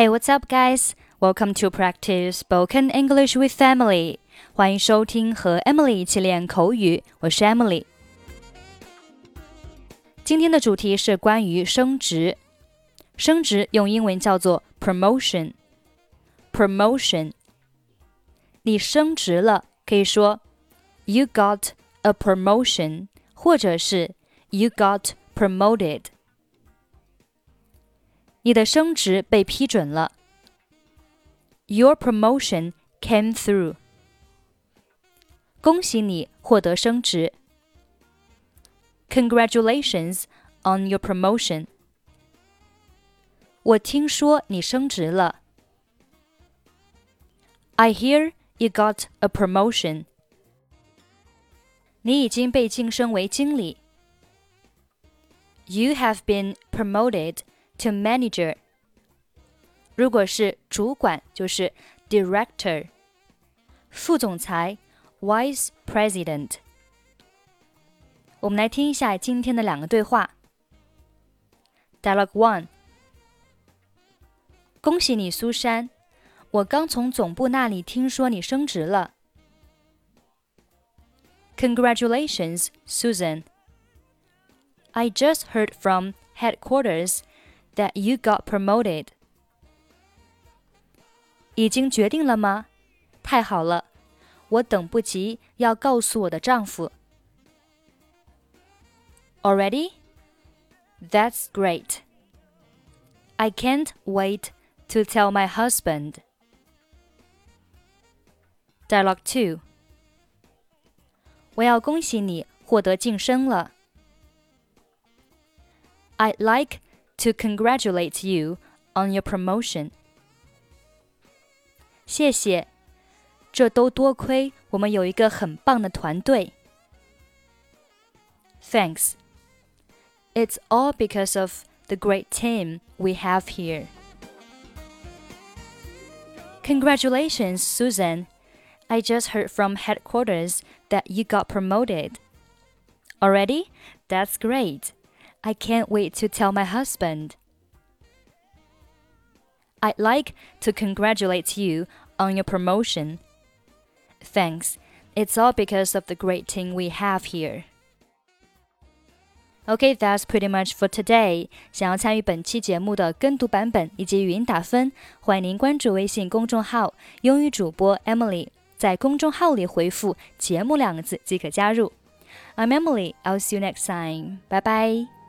Hey, what's up, guys? Welcome to practice spoken English with Emily. 欢迎收听和 Emily 一起练口语，我是 Emily。今天的主题是关于升职。升职用英文叫做 promotion。promotion，你升职了，可以说 you got a promotion，或者是 you got promoted。 你的升职被批准了。Your promotion came through。恭喜你获得升职。Congratulations on your promotion。我听说你升职了。I hear you got a promotion。你已经被晋升为经理。You have been promoted to manager。如果是主管，就是 director；副总裁 vice president。我们来听一下今天的两个对话。Dialogue one。恭喜你，苏珊！我刚从总部那里听说你升职了。Congratulations, Susan. I just heard from headquarters that you got promoted. 已经决定了吗？太好了，我等不及要告诉我的丈夫。Already? That's great. I can't wait to tell my husband. Dialogue 2. 我要恭喜你获得晋升了。I'd like to congratulate you on your promotion. 谢谢，这都多亏我们有一个很棒的团队。Thanks. It's all because of the great team we have here. Congratulations, Susan. I just heard from headquarters that you got promoted. Already? That's great. I can't wait to tell my husband. I'd like to congratulate you on your promotion. Thanks. It's all because of the great team we have here. Okay, that's pretty much for today. 想要参与本期节目的跟读版本以及语音打分，欢迎您关注微信公众号“英语主播 Emily”，在公众号里回复“节目”两个字即可加入。I'm Emily. I'll see you next time. Bye bye.